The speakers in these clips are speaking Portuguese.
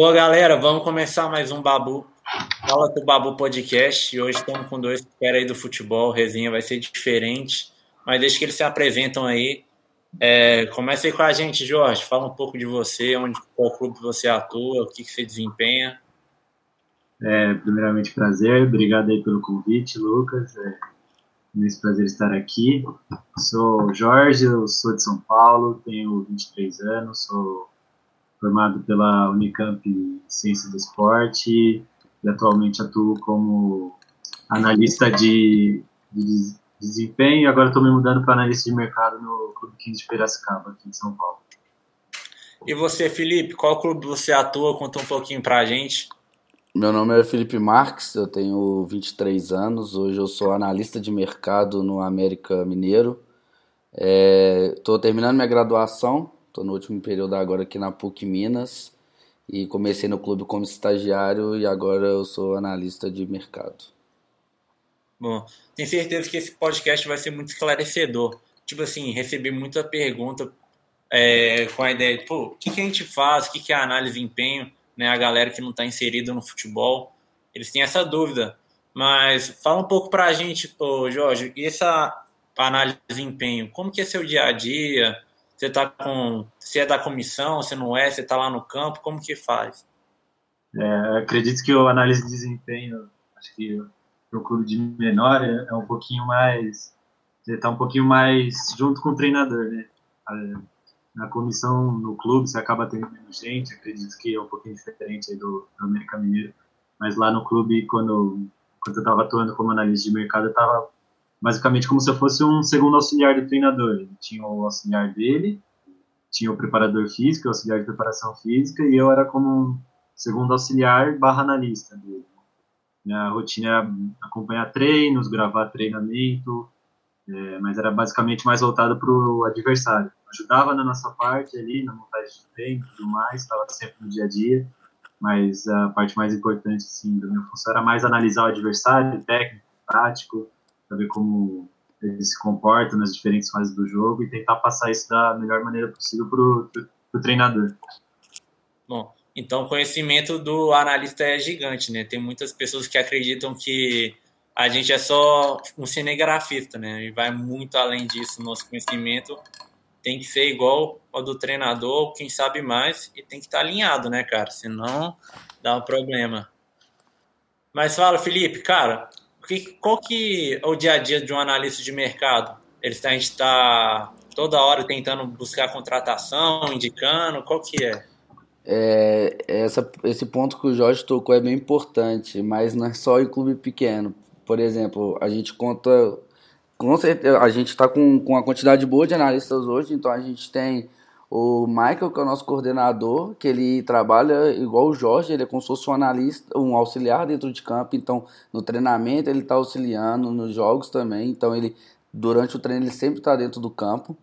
Boa, galera, vamos começar mais um Babu. Fala do Babu Podcast. Hoje estamos com dois espera aí do futebol. Resenha vai ser diferente, mas deixa que eles se apresentam aí. É, comece aí com a gente, Jorge. Fala um pouco de você, onde, qual clube você atua, o que, que você desempenha. É, primeiramente, prazer. Obrigado aí pelo convite, Lucas. É um prazer estar aqui. Sou Jorge, eu sou de São Paulo, tenho 23 anos, sou formado pela Unicamp Ciência do Esporte e atualmente atuo como analista de, de desempenho e agora estou me mudando para analista de mercado no Clube 15 de Piracicaba, aqui em São Paulo. E você, Felipe, qual clube você atua? Conta um pouquinho para a gente. Meu nome é Felipe Marques, eu tenho 23 anos, hoje eu sou analista de mercado no América Mineiro. Estou é, terminando minha graduação, estou no último período agora aqui na PUC Minas e comecei no clube como estagiário e agora eu sou analista de mercado. Bom, tenho certeza que esse podcast vai ser muito esclarecedor. Tipo assim, recebi muita pergunta é, com a ideia de, pô, o que, que a gente faz, o que, que é análise de empenho? né, a galera que não está inserida no futebol, eles têm essa dúvida. Mas fala um pouco para a gente, ô, Jorge, e essa análise de desempenho, como que é seu dia a dia? Você tá com, se é da comissão, se não é, você está lá no campo, como que faz? É, acredito que o análise de desempenho, acho que o clube de menor é, é um pouquinho mais, você está um pouquinho mais junto com o treinador, né? na comissão, no clube, você acaba tendo menos gente, acredito que é um pouquinho diferente do, do América Mineiro, mas lá no clube, quando, quando eu estava atuando como analista de mercado, eu estava basicamente como se eu fosse um segundo auxiliar do treinador. Ele tinha o auxiliar dele, tinha o preparador físico, o auxiliar de preparação física, e eu era como um segundo auxiliar barra analista dele. Minha rotina era acompanhar treinos, gravar treinamento, é, mas era basicamente mais voltado para o adversário ajudava na nossa parte ali, na montagem de treino e tudo mais, estava sempre no dia a dia, mas a parte mais importante, assim, da minha função era mais analisar o adversário, técnico, tático, saber como ele se comporta nas diferentes fases do jogo e tentar passar isso da melhor maneira possível para o treinador. Bom, então o conhecimento do analista é gigante, né? Tem muitas pessoas que acreditam que a gente é só um cinegrafista, né? E vai muito além disso, nosso conhecimento tem que ser igual ao do treinador, quem sabe mais, e tem que estar alinhado, né, cara? Senão dá um problema. Mas fala, Felipe, cara, qual que é o dia a dia de um analista de mercado? Eles, a gente está toda hora tentando buscar contratação, indicando, qual que é? É, essa, esse ponto que o Jorge tocou é bem importante, mas não é só em clube pequeno. Por exemplo, a gente conta com certeza, a gente está com, com uma quantidade boa de analistas hoje, então a gente tem o Michael, que é o nosso coordenador, que ele trabalha igual o Jorge, ele é como se fosse um analista, um auxiliar dentro de campo, então no treinamento ele está auxiliando, nos jogos também, então ele, durante o treino ele sempre está dentro do campo,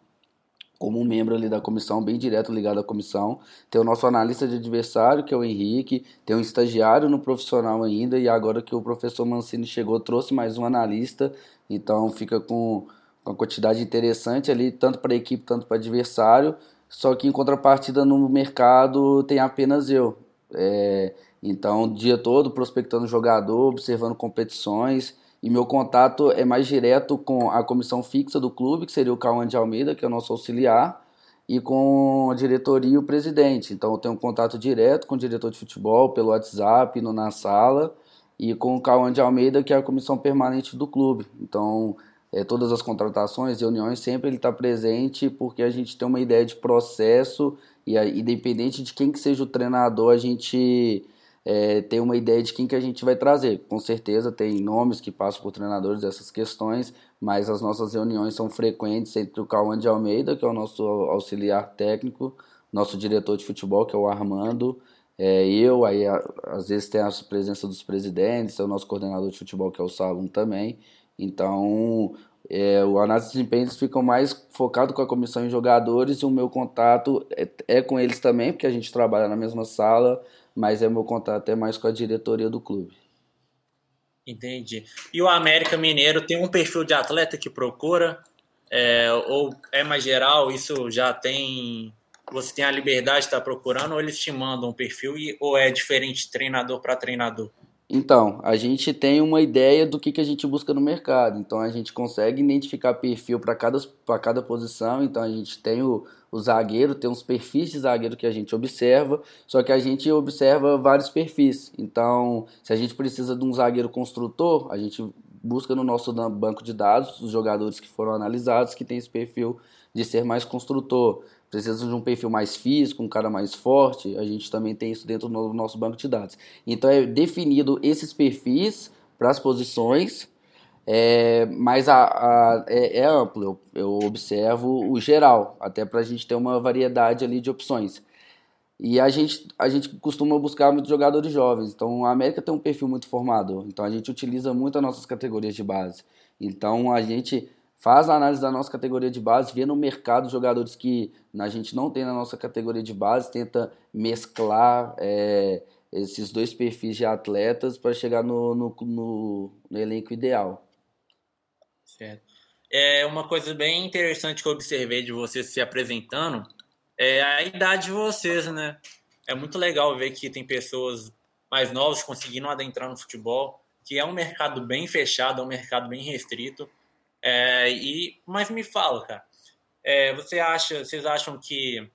como um membro ali da comissão, bem direto ligado à comissão. Tem o nosso analista de adversário, que é o Henrique, tem um estagiário no profissional ainda, e agora que o professor Mancini chegou, trouxe mais um analista, então fica com uma quantidade interessante ali, tanto para a equipe, tanto para adversário. Só que em contrapartida no mercado tem apenas eu. É, então, o dia todo prospectando jogador, observando competições. E meu contato é mais direto com a comissão fixa do clube, que seria o Cauã de Almeida, que é o nosso auxiliar, e com a diretoria e o presidente. Então, eu tenho um contato direto com o diretor de futebol pelo WhatsApp, no, na sala e com o Cauã de Almeida, que é a comissão permanente do clube. Então, é, todas as contratações, reuniões, sempre ele está presente, porque a gente tem uma ideia de processo, e independente de quem que seja o treinador, a gente é, tem uma ideia de quem que a gente vai trazer. Com certeza tem nomes que passam por treinadores dessas questões, mas as nossas reuniões são frequentes entre o Cauã de Almeida, que é o nosso auxiliar técnico, nosso diretor de futebol, que é o Armando, é, eu, aí a, às vezes tem a presença dos presidentes, o nosso coordenador de futebol, que é o Salum também. Então, é, o análise de desempenho ficam mais focado com a comissão em jogadores e o meu contato é, é, com eles também, porque a gente trabalha na mesma sala, mas é meu contato é mais com a diretoria do clube. Entendi. E o América Mineiro tem um perfil de atleta que procura, é, ou é mais geral, isso já tem você tem a liberdade de estar procurando ou eles te mandam um perfil e, ou é diferente treinador para treinador? Então, a gente tem uma ideia do que, que a gente busca no mercado. Então, a gente consegue identificar perfil para cada, cada posição. Então, a gente tem o, o zagueiro, tem uns perfis de zagueiro que a gente observa, só que a gente observa vários perfis. Então, se a gente precisa de um zagueiro construtor, a gente busca no nosso banco de dados os jogadores que foram analisados que tem esse perfil de ser mais construtor. Precisa de um perfil mais físico, um cara mais forte, a gente também tem isso dentro do nosso banco de dados. Então é definido esses perfis para as posições, é, mas a, a é, é, amplo, eu, eu, observo o geral, até para a gente ter uma variedade ali de opções. E a gente, a gente costuma buscar muitos jogadores jovens. Então a América tem um perfil muito formador. Então a gente utiliza muito as nossas categorias de base. Então a gente faz a análise da nossa categoria de base, vê no mercado jogadores que a gente não tem na nossa categoria de base, tenta mesclar é, esses dois perfis de atletas para chegar no, no, no, no, elenco ideal. Certo. É uma coisa bem interessante que eu observei de vocês se apresentando é a idade de vocês, né? É muito legal ver que tem pessoas mais novas conseguindo adentrar no futebol, que é um mercado bem fechado, é um mercado bem restrito. É, e, mas me fala, cara, é, você acha, vocês acham que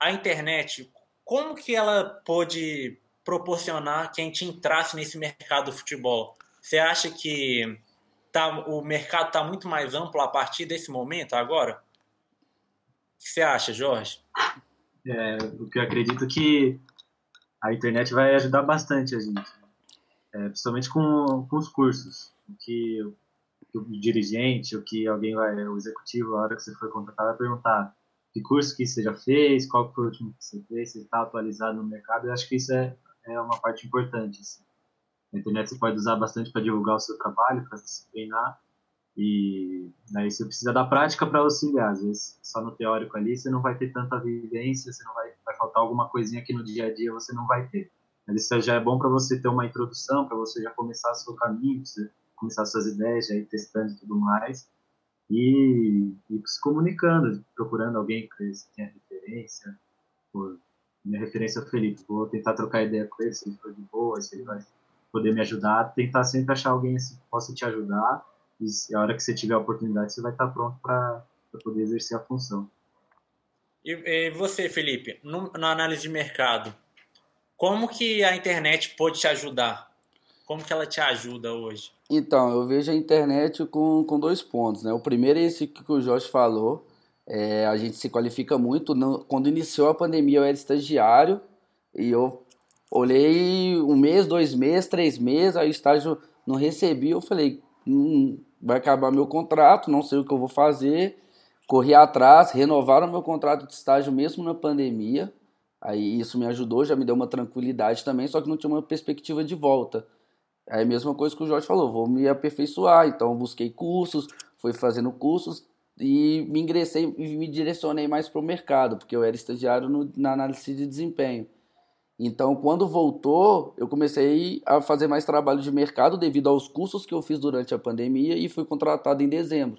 a internet, como que ela pode proporcionar que a gente entrasse nesse mercado do futebol? Você acha que tá, o mercado está muito mais amplo a partir desse momento agora? O que você acha, Jorge? É, o que eu acredito que a internet vai ajudar bastante a gente, é, principalmente com, com os cursos. Que que o dirigente, ou que alguém vai, o executivo, a hora que você for contratar, vai perguntar que curso que você já fez, qual foi o último que você fez, se está atualizado no mercado. Eu acho que isso é, é uma parte importante. Assim. Internet você pode usar bastante para divulgar o seu trabalho, para se treinar, e daí você precisa da prática para auxiliar. Às vezes, só no teórico ali, você não vai ter tanta vivência, você não vai, vai faltar alguma coisinha que no dia a dia você não vai ter. Mas isso já é bom para você ter uma introdução, para você já começar o seu caminho, você começar suas ideias, já ir testando e tudo mais. E, e se comunicando, procurando alguém que tenha referência. Por, minha referência é o Felipe. Vou tentar trocar ideia com ele, se ele for de boa, se ele vai poder me ajudar. Tentar sempre achar alguém assim, que possa te ajudar. E a hora que você tiver a oportunidade, você vai estar pronto para poder exercer a função. E, e você, Felipe, no, na análise de mercado, como que a internet pode te ajudar? Como que ela te ajuda hoje? Então, eu vejo a internet com, com dois pontos, né? O primeiro é esse que o Jorge falou, é, a gente se qualifica muito. No, quando iniciou a pandemia, eu era estagiário e eu olhei um mês, dois meses, três meses, aí o estágio não recebi, eu falei, hum, vai acabar meu contrato, não sei o que eu vou fazer. Corri atrás, renovaram meu contrato de estágio mesmo na pandemia. Aí isso me ajudou, já me deu uma tranquilidade também, só que não tinha uma perspectiva de volta. É a mesma coisa que o Jorge falou, vou me aperfeiçoar. Então, busquei cursos, fui fazendo cursos e me ingressei e me direcionei mais para o mercado, porque eu era estagiário no, na análise de desempenho. Então, quando voltou, eu comecei a fazer mais trabalho de mercado devido aos cursos que eu fiz durante a pandemia e fui contratado em dezembro.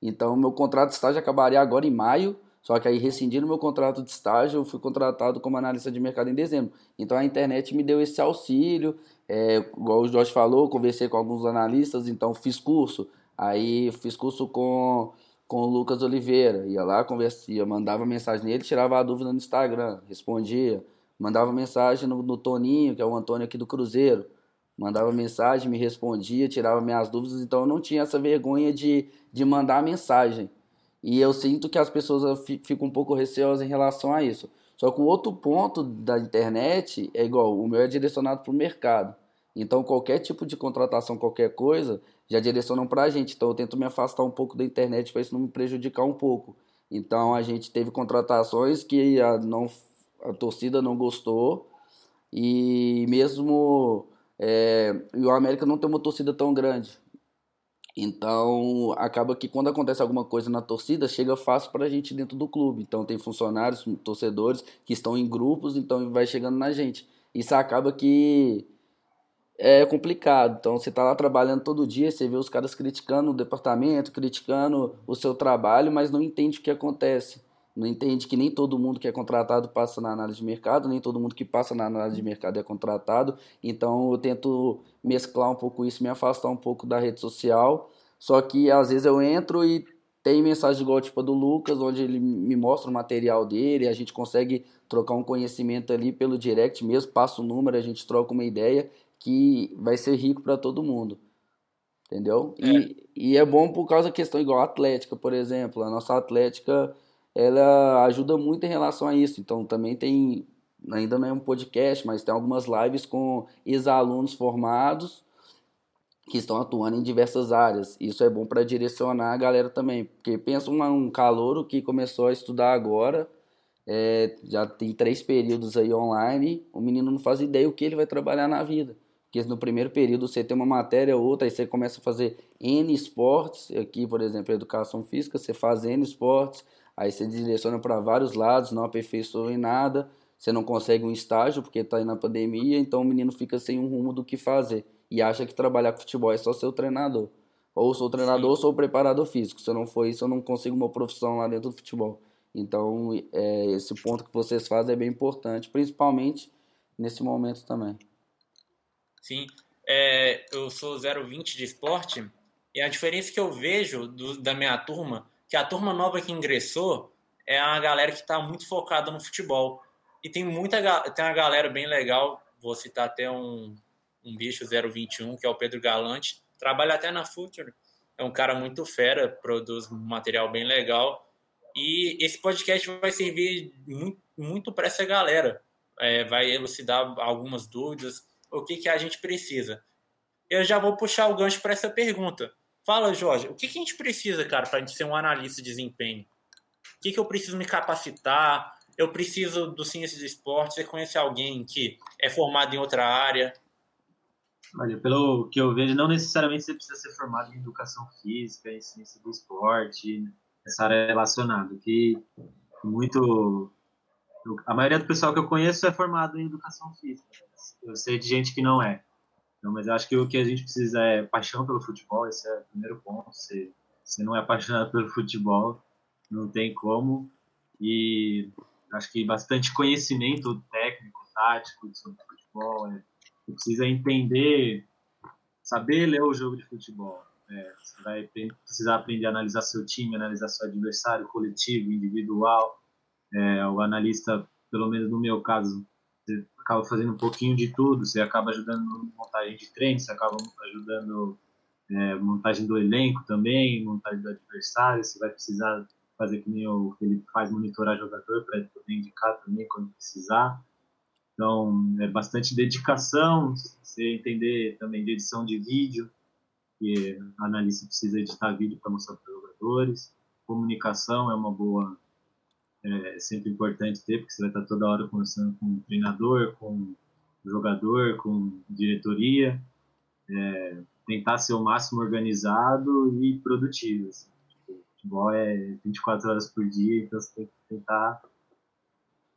Então, meu contrato de estágio acabaria agora em maio só que aí, rescindindo meu contrato de estágio, eu fui contratado como analista de mercado em dezembro. Então a internet me deu esse auxílio. É, igual o Jorge falou, conversei com alguns analistas, então fiz curso. Aí fiz curso com, com o Lucas Oliveira. Ia lá, conversia, mandava mensagem nele, tirava a dúvida no Instagram, respondia. Mandava mensagem no, no Toninho, que é o Antônio aqui do Cruzeiro. Mandava mensagem, me respondia, tirava minhas dúvidas. Então eu não tinha essa vergonha de, de mandar mensagem. E eu sinto que as pessoas ficam um pouco receosas em relação a isso. Só que o outro ponto da internet é igual, o meu é direcionado para o mercado. Então, qualquer tipo de contratação, qualquer coisa, já direcionam para a gente. Então, eu tento me afastar um pouco da internet para isso não me prejudicar um pouco. Então, a gente teve contratações que a, não, a torcida não gostou. E mesmo é, o América não tem uma torcida tão grande. Então, acaba que quando acontece alguma coisa na torcida, chega fácil para a gente dentro do clube. Então, tem funcionários, torcedores que estão em grupos, então vai chegando na gente. Isso acaba que é complicado. Então, você está lá trabalhando todo dia, você vê os caras criticando o departamento, criticando o seu trabalho, mas não entende o que acontece. Não entende que nem todo mundo que é contratado passa na análise de mercado, nem todo mundo que passa na análise de mercado é contratado. Então eu tento mesclar um pouco isso, me afastar um pouco da rede social. Só que às vezes eu entro e tem mensagem igual tipo a do Lucas, onde ele me mostra o material dele, a gente consegue trocar um conhecimento ali pelo direct mesmo, passa o número, a gente troca uma ideia que vai ser rico para todo mundo. Entendeu? É. E, e é bom por causa da questão igual a Atlética, por exemplo. A nossa Atlética ela ajuda muito em relação a isso. Então também tem, ainda não é um podcast, mas tem algumas lives com ex-alunos formados que estão atuando em diversas áreas. Isso é bom para direcionar a galera também, porque pensa um, um calouro que começou a estudar agora, é, já tem três períodos aí online, o menino não faz ideia o que ele vai trabalhar na vida. Porque no primeiro período você tem uma matéria, outra, aí você começa a fazer N esportes, aqui, por exemplo, educação física, você faz N esportes, aí você direciona para vários lados, não aperfeiçoa em nada, você não consegue um estágio porque está aí na pandemia, então o menino fica sem um rumo do que fazer e acha que trabalhar com futebol é só ser o treinador. Ou sou treinador Sim. ou sou preparador físico. Se eu não for isso, eu não consigo uma profissão lá dentro do futebol. Então, é, esse ponto que vocês fazem é bem importante, principalmente nesse momento também. Sim, é, eu sou 020 de esporte e a diferença que eu vejo do, da minha turma que a turma nova que ingressou é a galera que está muito focada no futebol. E tem muita tem uma galera bem legal, vou citar até um, um bicho 021, que é o Pedro Galante, trabalha até na Future, é um cara muito fera, produz material bem legal. E esse podcast vai servir muito, muito para essa galera. É, vai elucidar algumas dúvidas, o que, que a gente precisa. Eu já vou puxar o gancho para essa pergunta. Fala, Jorge, o que, que a gente precisa, cara, para a gente ser um analista de desempenho? O que, que eu preciso me capacitar? Eu preciso do ciência de esporte, você conhece alguém que é formado em outra área? Olha, pelo que eu vejo, não necessariamente você precisa ser formado em educação física, em ciência do esporte, essa área relacionada, que muito... A maioria do pessoal que eu conheço é formado em educação física. Eu sei de gente que não é. Não, mas eu acho que o que a gente precisa é paixão pelo futebol, esse é o primeiro ponto. Se você não é apaixonado pelo futebol, não tem como. E acho que bastante conhecimento técnico, tático sobre futebol. É, você precisa entender, saber ler o jogo de futebol. É, você vai precisar aprender a analisar seu time, analisar seu adversário, coletivo, individual. É, o analista, pelo menos no meu caso, acaba fazendo um pouquinho de tudo, você acaba ajudando montagem de treino, você acaba ajudando é, montagem do elenco também, montagem do adversário, você vai precisar fazer que nem o Felipe faz, monitorar jogador para poder indicar também quando precisar. Então, é bastante dedicação, você entender também de edição de vídeo, que a analista precisa editar vídeo para mostrar para os jogadores. Comunicação é uma boa é sempre importante ter, porque você vai estar toda hora conversando com o treinador, com o jogador, com diretoria. É, tentar ser o máximo organizado e produtivo. Assim. Tipo, futebol é 24 horas por dia, então você tem que tentar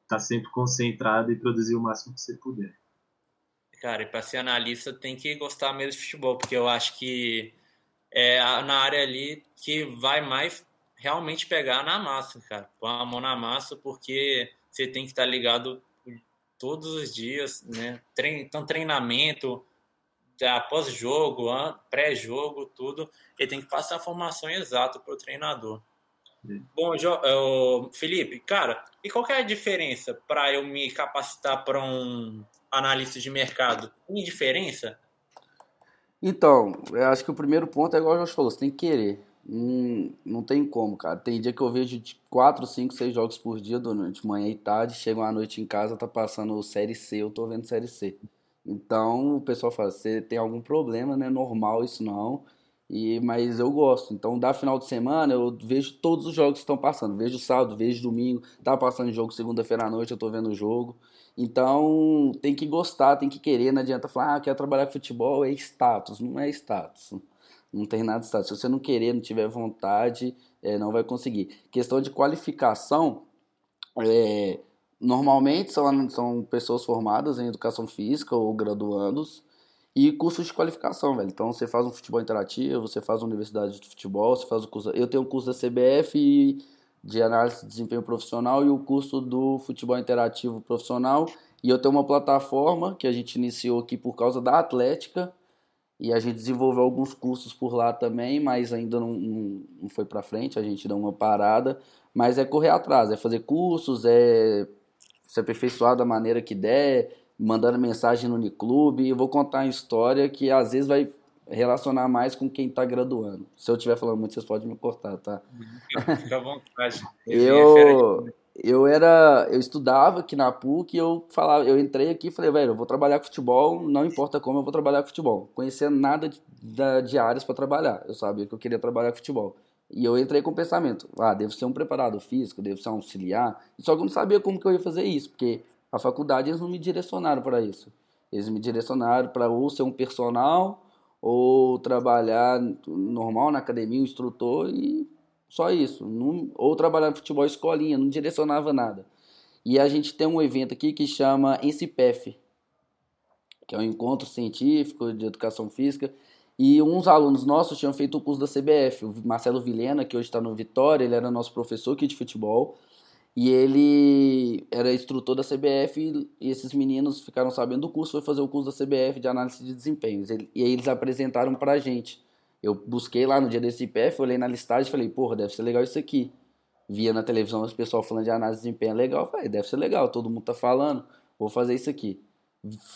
estar tá sempre concentrado e produzir o máximo que você puder. Cara, e para ser analista tem que gostar mesmo de futebol, porque eu acho que é na área ali que vai mais realmente pegar na massa, cara. Pôr a mão na massa, porque você tem que estar ligado todos os dias, né? Então, treinamento, após jogo, pré-jogo, tudo. Ele tem que passar a formação exata para o treinador. Sim. Bom, Felipe, cara, e qual é a diferença para eu me capacitar para um analista de mercado? Tem diferença? Então, eu acho que o primeiro ponto é igual o Jorge falou, você tem que querer. Hum, não tem como, cara. Tem dia que eu vejo 4, 5, 6 jogos por dia durante manhã e tarde. Chego à noite em casa, tá passando Série C, eu tô vendo Série C. Então o pessoal fala: você tem algum problema, né? Normal isso não. E, mas eu gosto. Então, da final de semana, eu vejo todos os jogos que estão passando. Vejo sábado, vejo domingo. Tá passando jogo segunda-feira à noite, eu tô vendo o jogo. Então, tem que gostar, tem que querer. Não adianta falar, ah, quer trabalhar com futebol, é status. Não é status. Não tem nada status. Se você não querer, não tiver vontade, é, não vai conseguir. Questão de qualificação, é, normalmente são, são pessoas formadas em educação física ou graduandos e cursos de qualificação, velho. Então você faz um futebol interativo, você faz uma universidade de futebol, você faz o curso. Eu tenho um curso da CBF de análise de desempenho profissional e o curso do futebol interativo profissional. E eu tenho uma plataforma que a gente iniciou aqui por causa da Atlética e a gente desenvolveu alguns cursos por lá também, mas ainda não, não, não foi para frente, a gente deu uma parada. Mas é correr atrás, é fazer cursos, é se aperfeiçoar da maneira que der, mandando mensagem no Uniclube. Eu vou contar uma história que às vezes vai relacionar mais com quem está graduando. Se eu estiver falando muito, vocês podem me cortar, tá? Fica à vontade. eu, eu era, eu estudava aqui na PUC e eu falava, eu entrei aqui e falei, velho, eu vou trabalhar com futebol, não importa como, eu vou trabalhar com futebol. Conhecia nada de, de áreas para trabalhar, eu sabia que eu queria trabalhar com futebol. E eu entrei com o pensamento, ah, devo ser um preparador físico, devo ser um auxiliar. Só que eu não sabia como que eu ia fazer isso, porque a faculdade eles não me direcionaram para isso. Eles me direcionaram para ou ser um personal ou trabalhar normal na academia, um instrutor e só isso. Ou trabalhar no futebol escolinha, não direcionava nada. E a gente tem um evento aqui que chama ENCIPEF, que é um encontro científico de educação física. E uns alunos nossos tinham feito o curso da CBF. O Marcelo Vilhena, que hoje está no Vitória, ele era nosso professor aqui de futebol. E ele era instrutor da CBF e esses meninos ficaram sabendo do curso, foi fazer o curso da CBF de análise de desempenhos. E aí eles apresentaram para a gente. Eu busquei lá no dia desse IPF, olhei na listagem e falei, porra, deve ser legal isso aqui. Via na televisão os pessoal falando de análise de desempenho, é legal, falei, deve ser legal, todo mundo tá falando, vou fazer isso aqui.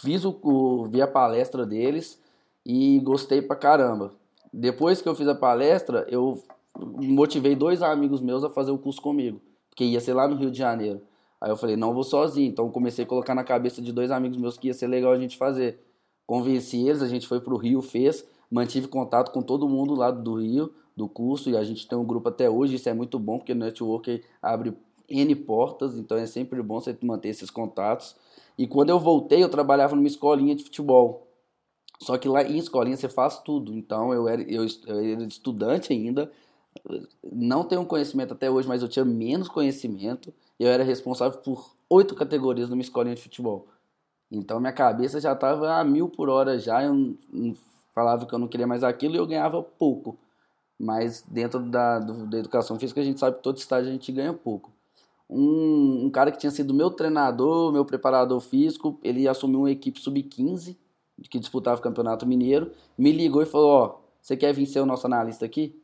Fiz o, o vi a palestra deles e gostei pra caramba. Depois que eu fiz a palestra, eu motivei dois amigos meus a fazer o curso comigo, porque ia ser lá no Rio de Janeiro. Aí eu falei, não vou sozinho. Então comecei a colocar na cabeça de dois amigos meus que ia ser legal a gente fazer. Convenci eles, a gente foi pro Rio, fez mantive contato com todo mundo lá do Rio, do curso, e a gente tem um grupo até hoje, isso é muito bom, porque o network abre N portas, então é sempre bom você manter esses contatos. E quando eu voltei, eu trabalhava numa escolinha de futebol. Só que lá em escolinha você faz tudo. Então eu era, eu, eu era estudante ainda, não tenho conhecimento até hoje, mas eu tinha menos conhecimento. Eu era responsável por oito categorias numa escolinha de futebol. Então minha cabeça já estava a mil por hora já. Eu falava que eu não queria mais aquilo e eu ganhava pouco. Mas dentro da, do, da educação física a gente sabe que todo estágio a gente ganha pouco. Um, um cara que tinha sido meu treinador, meu preparador físico, ele assumiu uma equipe sub-15 que disputava o Campeonato Mineiro, me ligou e falou, ó, você quer vir ser o nosso analista aqui?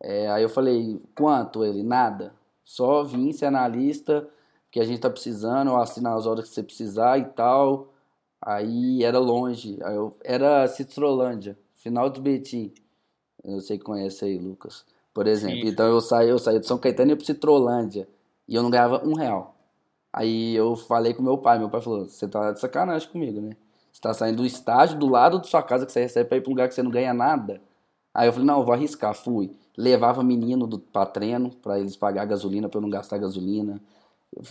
É, aí eu falei, quanto? Ele, nada. Só vim ser analista, que a gente tá precisando, eu assino as horas que você precisar e tal. Aí era longe, aí eu, era Citrolândia, final do Betim. Eu sei que conhece aí, Lucas. Por exemplo. Sim. Então eu saí, eu saí de São Caetano e ia pro Citrolândia. E eu não ganhava um real. Aí eu falei com meu pai. Meu pai falou: Você tá de sacanagem comigo, né? Você tá saindo do estágio do lado da sua casa que você recebe pra ir pra um lugar que você não ganha nada. Aí eu falei: Não, eu vou arriscar. Fui. Levava menino do, pra treino, pra eles pagar gasolina, pra eu não gastar gasolina.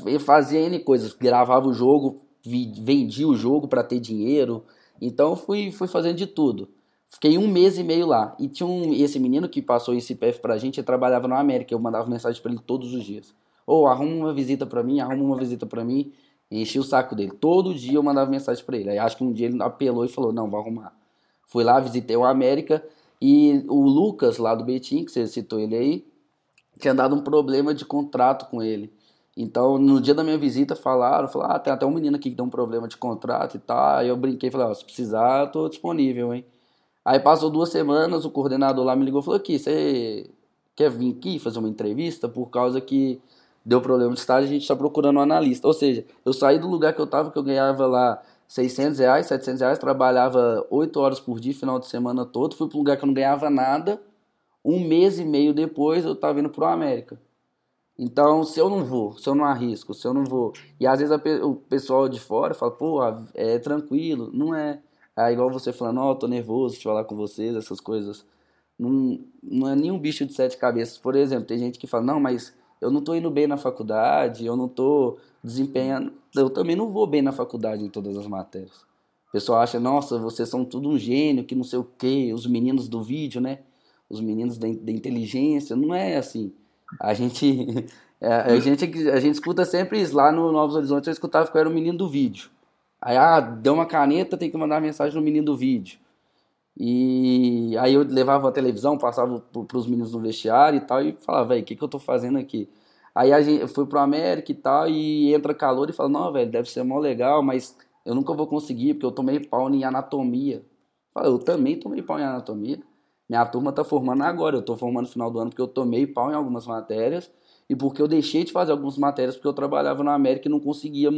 Eu fazia N coisas. Gravava o jogo, vendi o jogo para ter dinheiro. Então fui, fui fazendo de tudo. Fiquei um mês e meio lá. E tinha um, esse menino que passou esse CPF pra gente, ele trabalhava na América. Eu mandava mensagem para ele todos os dias. Ou oh, arruma uma visita para mim, arruma uma visita para mim. Enchi o saco dele. Todo dia eu mandava mensagem para ele. Aí acho que um dia ele apelou e falou: Não, vou arrumar. Fui lá, visitei o América. E o Lucas, lá do Betim, que você citou ele aí, tinha dado um problema de contrato com ele. Então, no dia da minha visita, falaram, falaram, ah, tem até um menino aqui que deu um problema de contrato e tal. Aí eu brinquei falei, ó, se precisar, tô disponível, hein. Aí passou duas semanas, o coordenador lá me ligou e falou, aqui, você quer vir aqui fazer uma entrevista por causa que deu problema de estágio, a gente está procurando um analista. Ou seja, eu saí do lugar que eu tava, que eu ganhava lá 600 reais, 700 reais, trabalhava 8 horas por dia, final de semana todo, fui para um lugar que eu não ganhava nada. Um mês e meio depois, eu tava indo pro América. Então, se eu não vou, se eu não arrisco, se eu não vou. E às vezes o pessoal de fora fala, pô, é tranquilo. Não é. É igual você falando, ó, oh, tô nervoso de falar com vocês, essas coisas. Não, não é nenhum bicho de sete cabeças. Por exemplo, tem gente que fala, não, mas eu não tô indo bem na faculdade, eu não tô desempenhando. Eu também não vou bem na faculdade em todas as matérias. O pessoal acha, nossa, vocês são tudo um gênio, que não sei o quê, os meninos do vídeo, né? Os meninos da inteligência. Não é assim. A gente, é, a gente, a gente escuta sempre isso. Lá no Novos Horizontes eu escutava que eu era o menino do vídeo. Aí, ah, deu uma caneta, tem que mandar mensagem no menino do vídeo. E aí eu levava a televisão, passava para os meninos no vestiário e tal, e falava, velho, o que, que eu tô fazendo aqui? Aí a gente foi pro América e tal, e entra calor e fala, não, velho, deve ser mó legal, mas eu nunca vou conseguir, porque eu tomei pau em anatomia. Fala, eu também tomei pau em anatomia. Minha turma tá formando agora, eu tô formando no final do ano porque eu tomei pau em algumas matérias e porque eu deixei de fazer algumas matérias porque eu trabalhava na América e não conseguia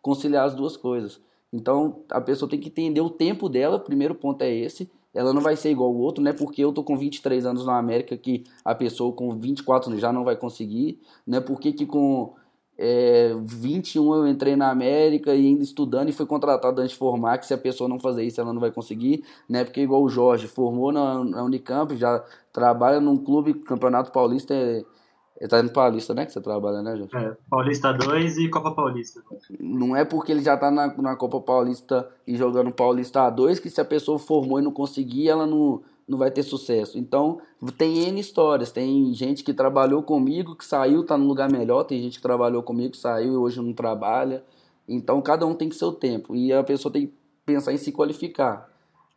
conciliar as duas coisas. Então a pessoa tem que entender o tempo dela, o primeiro ponto é esse. Ela não vai ser igual o outro, né? Porque eu tô com 23 anos na América que a pessoa com 24 já não vai conseguir, né? Porque que com é, 21 eu entrei na América e ainda estudando e fui contratado antes de formar, que se a pessoa não fazer isso ela não vai conseguir, né? Porque igual o Jorge formou na, na Unicamp, já trabalha num clube, Campeonato Paulista é, ele tá no Paulista, né? Que você trabalha, né, Jorge? É, Paulista 2 e Copa Paulista. Não é porque ele já tá na, na Copa Paulista e jogando Paulista 2 que se a pessoa formou e não conseguir, ela não, não vai ter sucesso. Então, tem N histórias. Tem gente que trabalhou comigo, que saiu, tá num lugar melhor. Tem gente que trabalhou comigo, saiu e hoje não trabalha. Então, cada um tem que seu tempo. E a pessoa tem que pensar em se qualificar.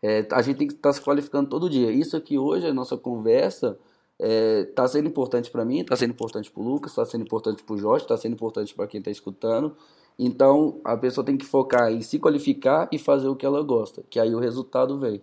É, a gente tem que estar tá se qualificando todo dia. Isso aqui hoje, a nossa conversa está é, sendo importante para mim, está sendo importante para o Lucas, está sendo importante para o Jorge, está sendo importante para quem está escutando. Então a pessoa tem que focar em se qualificar e fazer o que ela gosta, que aí o resultado vem.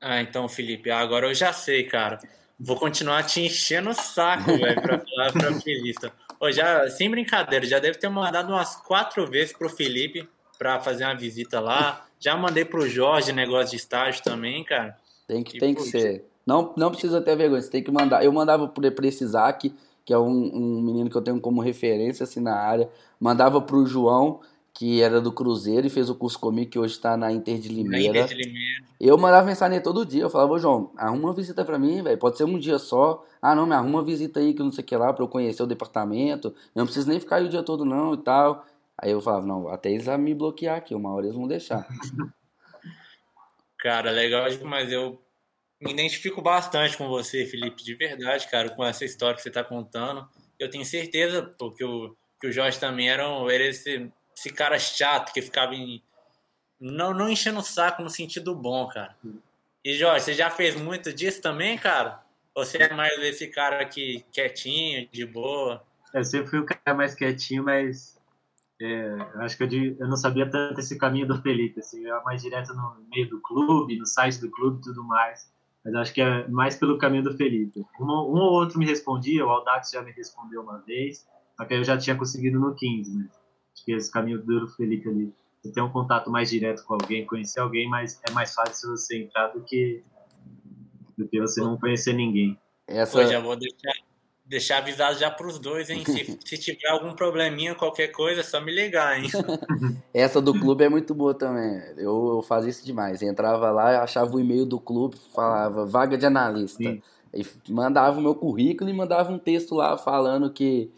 Ah, então, Felipe, agora eu já sei, cara. Vou continuar te enchendo o saco, velho, pra falar pra Felipe. Ô, já, sem brincadeira, já deve ter mandado umas quatro vezes pro Felipe para fazer uma visita lá. Já mandei pro Jorge negócio de estágio também, cara. Tem que, e, tem que ser. Não, não precisa ter vergonha, você tem que mandar. Eu mandava para esse Isaac, que é um, um, menino que eu tenho como referência assim, na área. Mandava para o João, que era do Cruzeiro e fez o curso comigo, que hoje está na Inter de Limeira. Inter de Limeira. Eu mandava mensagem nele todo dia. Eu falava, João, arruma uma visita para mim, velho. Pode ser um dia só. Ah, não, me arruma uma visita aí que não sei o que lá, para eu conhecer o departamento. Eu não preciso nem ficar aí o dia todo, não, e tal. Aí eu falava, não, até eles vão me bloquear aqui, uma hora eles vão deixar. Cara, legal mas eu me identifico bastante com você, Felipe, de verdade, cara, com essa história que você está contando. Eu tenho certeza, porque o, que o Jorge também era, era esse, esse cara chato que ficava em, não, não enchendo o saco no sentido bom, cara. E Jorge, você já fez muito disso também, cara? Ou você é mais esse cara aqui quietinho, de boa? Eu sempre fui o cara mais quietinho, mas é, acho que eu, eu, não sabia tanto esse caminho do Felipe. Assim, eu era mais direto no meio do clube, no site do clube e tudo mais. Mas acho que é mais pelo caminho do Felipe. Um, um ou outro me respondia, o Audax já me respondeu uma vez, só que eu já tinha conseguido no 15, né? Acho que esse caminho do Felipe ali. Você tem um contato mais direto com alguém, conhecer alguém, mas é mais fácil você entrar do que, do que você não conhecer ninguém. Essa... Pô, já vou deixar, deixar avisado já para os dois, hein? Se, se, tiver algum probleminha, qualquer coisa, é só me ligar, hein? Essa do clube é muito boa também. Eu, eu fazia isso demais. entrava lá, achava o e-mail do clube, falava vaga de analista. Sim. E mandava o meu currículo e mandava um texto lá falando que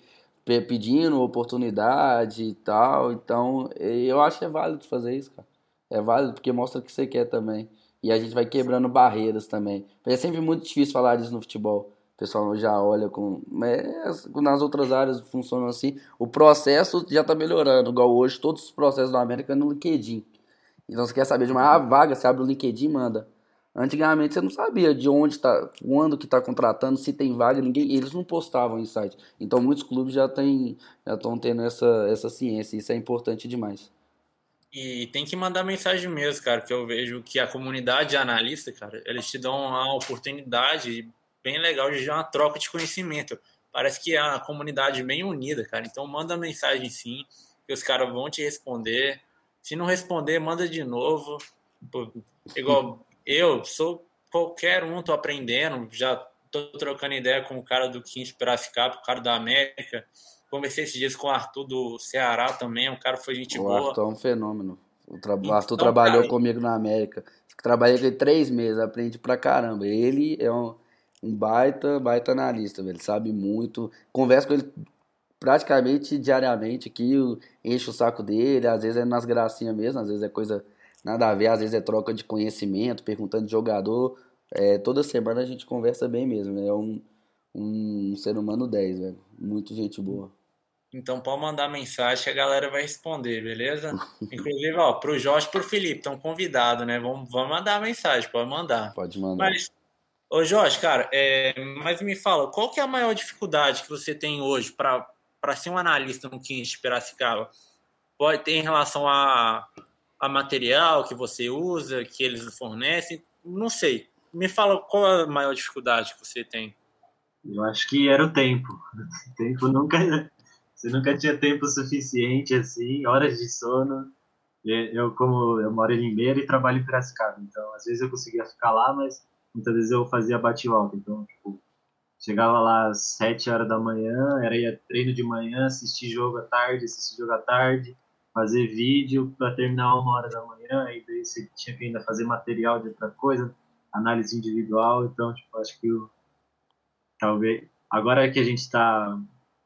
pedindo oportunidade e tal. Então, eu acho que é válido fazer isso, cara. É válido porque mostra o que você quer também. E a gente vai quebrando barreiras também. É sempre muito difícil falar disso no futebol pessoal já olha com. Mas nas outras áreas funcionam assim. O processo já está melhorando, igual hoje, todos os processos da América no LinkedIn. Então você quer saber de uma vaga, você abre o LinkedIn e manda. Antigamente você não sabia de onde está, quando que está contratando, se tem vaga, ninguém, eles não postavam em site. Então muitos clubes já tem, já estão tendo essa, essa ciência, isso é importante demais. E tem que mandar mensagem mesmo, cara, que eu vejo que a comunidade analista, cara, eles te dão a oportunidade bem legal de uma troca de conhecimento. Parece que é uma comunidade bem unida, cara. Então manda mensagem sim, que os caras vão te responder. Se não responder, manda de novo. Igual eu sou qualquer um, tô aprendendo, já tô trocando ideia com o cara do 15 Piracicaba, o cara da América. Conversei esses dias com o Arthur do Ceará também, o cara foi gente o boa. O Arthur é um fenômeno. O, tra então, Arthur trabalhou cara, comigo na América. Trabalhei com ele três meses, aprendi pra caramba. Ele é um, um baita, baita analista, velho. Ele sabe muito. Converso com ele praticamente diariamente aqui, enche o saco dele, às vezes é nas gracinhas mesmo, às vezes é coisa nada a ver, às vezes é troca de conhecimento, perguntando de jogador. É, toda semana a gente conversa bem mesmo, né? É um, um ser humano 10, velho. Muito gente boa. Então pode mandar mensagem que a galera vai responder, beleza? Inclusive, ó, pro Jorge e pro Felipe, estão convidados, né? Vamos, vamos mandar mensagem, pode mandar. Pode mandar. Mas, ô Jorge, cara, é, mas me fala, qual que é a maior dificuldade que você tem hoje para ser um analista no Kings de Piracicaba? Pode ter em relação a, a material que você usa, que eles fornecem? Não sei. Me fala qual a maior dificuldade que você tem. Eu acho que era o tempo. O tempo nunca você nunca tinha tempo suficiente, assim, horas de sono. Eu, como eu moro em Limeira e trabalho em Piracicaba, então às vezes eu conseguia ficar lá, mas muitas vezes eu fazia bate-volta. Então, tipo, chegava lá às sete horas da manhã, era ir treino de manhã, assistir jogo à tarde, assistir jogo à tarde, fazer vídeo para terminar uma hora da manhã, aí daí você tinha que ainda fazer material de outra coisa, análise individual. Então, tipo, acho que o, talvez agora que a gente está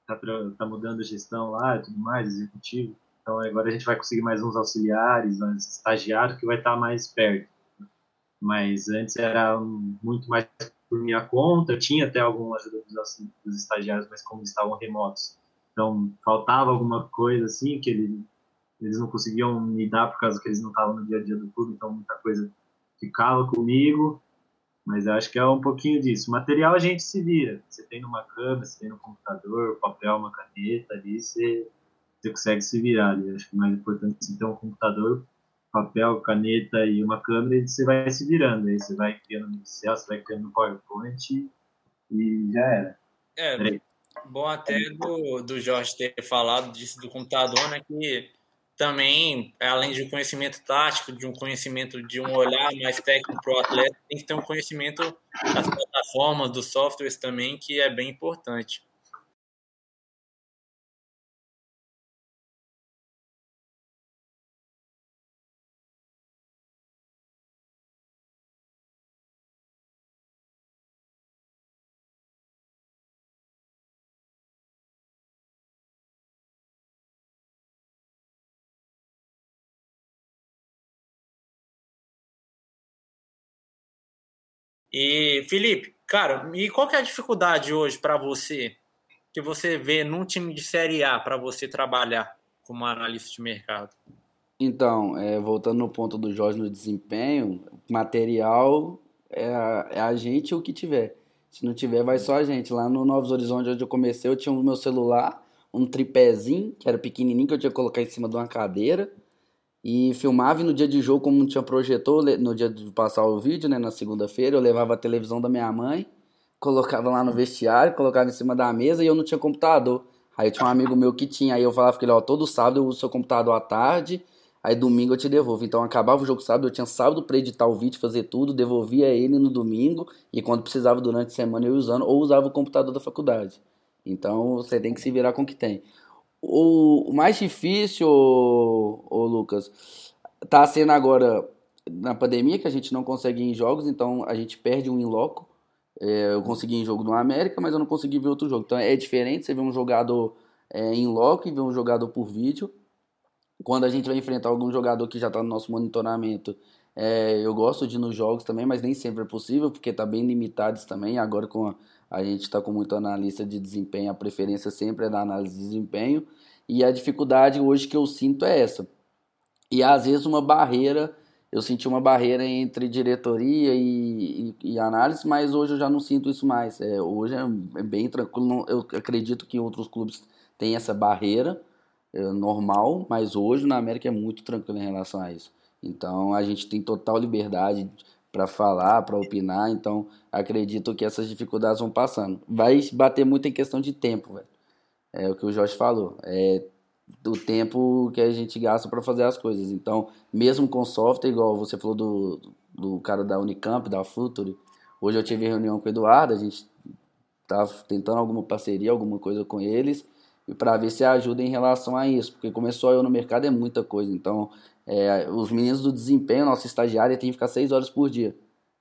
tá, tá mudando a gestão lá e tudo mais, executivo. Então agora a gente vai conseguir mais uns auxiliares, uns estagiários que vai estar tá mais perto. Mas antes era muito mais por minha conta, tinha até alguma ajuda dos, dos estagiários, mas como estavam remotos. Então faltava alguma coisa assim que ele, eles não conseguiam me dar por causa que eles não estavam no dia a dia do clube, então muita coisa ficava comigo mas eu acho que é um pouquinho disso. Material a gente se vira. Você tem numa câmera, você tem no computador, papel, uma caneta ali, você, você consegue se virar ali. Acho que o mais importante é você ter um computador, papel, caneta e uma câmera e você vai se virando. Aí você vai criando no Excel, você vai criando no PowerPoint e já era. É, bom até do, do Jorge ter falado disso do computador, né? Que também, além de um conhecimento tático, de um conhecimento de um olhar mais técnico para o atleta, tem que ter um conhecimento das plataformas, dos softwares também, que é bem importante. E Felipe, cara, e qual que é a dificuldade hoje para você que você vê num time de Série A para você trabalhar como analista de mercado? Então, é, voltando no ponto do Jorge no desempenho, material é a, é a gente o que tiver. Se não tiver, vai só a gente. Lá no Novos Horizontes, onde eu comecei, eu tinha o meu celular, um tripézinho, que era pequenininho, que eu tinha que colocar em cima de uma cadeira e filmava e no dia de jogo, como não tinha projetor, no dia de passar o vídeo, né, na segunda-feira, eu levava a televisão da minha mãe, colocava lá no vestiário, colocava em cima da mesa e eu não tinha computador. Aí tinha um amigo meu que tinha, aí eu falava com ele, ó, todo sábado eu uso seu computador à tarde, aí domingo eu te devolvo. Então acabava o jogo sábado, eu tinha sábado para editar o vídeo, fazer tudo, devolvia ele no domingo e quando precisava durante a semana eu ia usando ou usava o computador da faculdade. Então você tem que se virar com o que tem. O, mais difícil, ô, ô Lucas, tá sendo agora na pandemia que a gente não consegue ir em jogos, então a gente perde um in loco. É, eu consegui em jogo do América, mas eu não consegui ver outro jogo. Então é diferente você ver um jogador é, em loco e ver um jogador por vídeo. Quando a gente vai enfrentar algum jogador que já está no nosso monitoramento, é, eu gosto de ir nos jogos também, mas nem sempre é possível, porque está bem limitados também. Agora com a, a gente está com muito analista de desempenho, a preferência sempre é da análise de desempenho. E a dificuldade hoje que eu sinto é essa. E às vezes uma barreira, eu senti uma barreira entre diretoria e, e, e análise, mas hoje eu já não sinto isso mais. É, hoje é, é bem tranquilo. Eu acredito que outros clubes têm essa barreira é, normal, mas hoje na América é muito tranquilo em relação a isso. Então a gente tem total liberdade para falar, para opinar. Então acredito que essas dificuldades vão passando. Vai bater muito em questão de tempo, velho. É o que o Jorge falou. É do tempo que a gente gasta para fazer as coisas. Então, mesmo com software, igual você falou do, do cara da Unicamp, da Futuri, hoje eu tive reunião com o Eduardo, a gente tá tentando alguma parceria, alguma coisa com eles, e para ver se ajuda em relação a isso, porque começou eu no mercado é muita coisa. Então, é, os meninos do desempenho, nosso estagiário, tem que ficar seis horas por dia.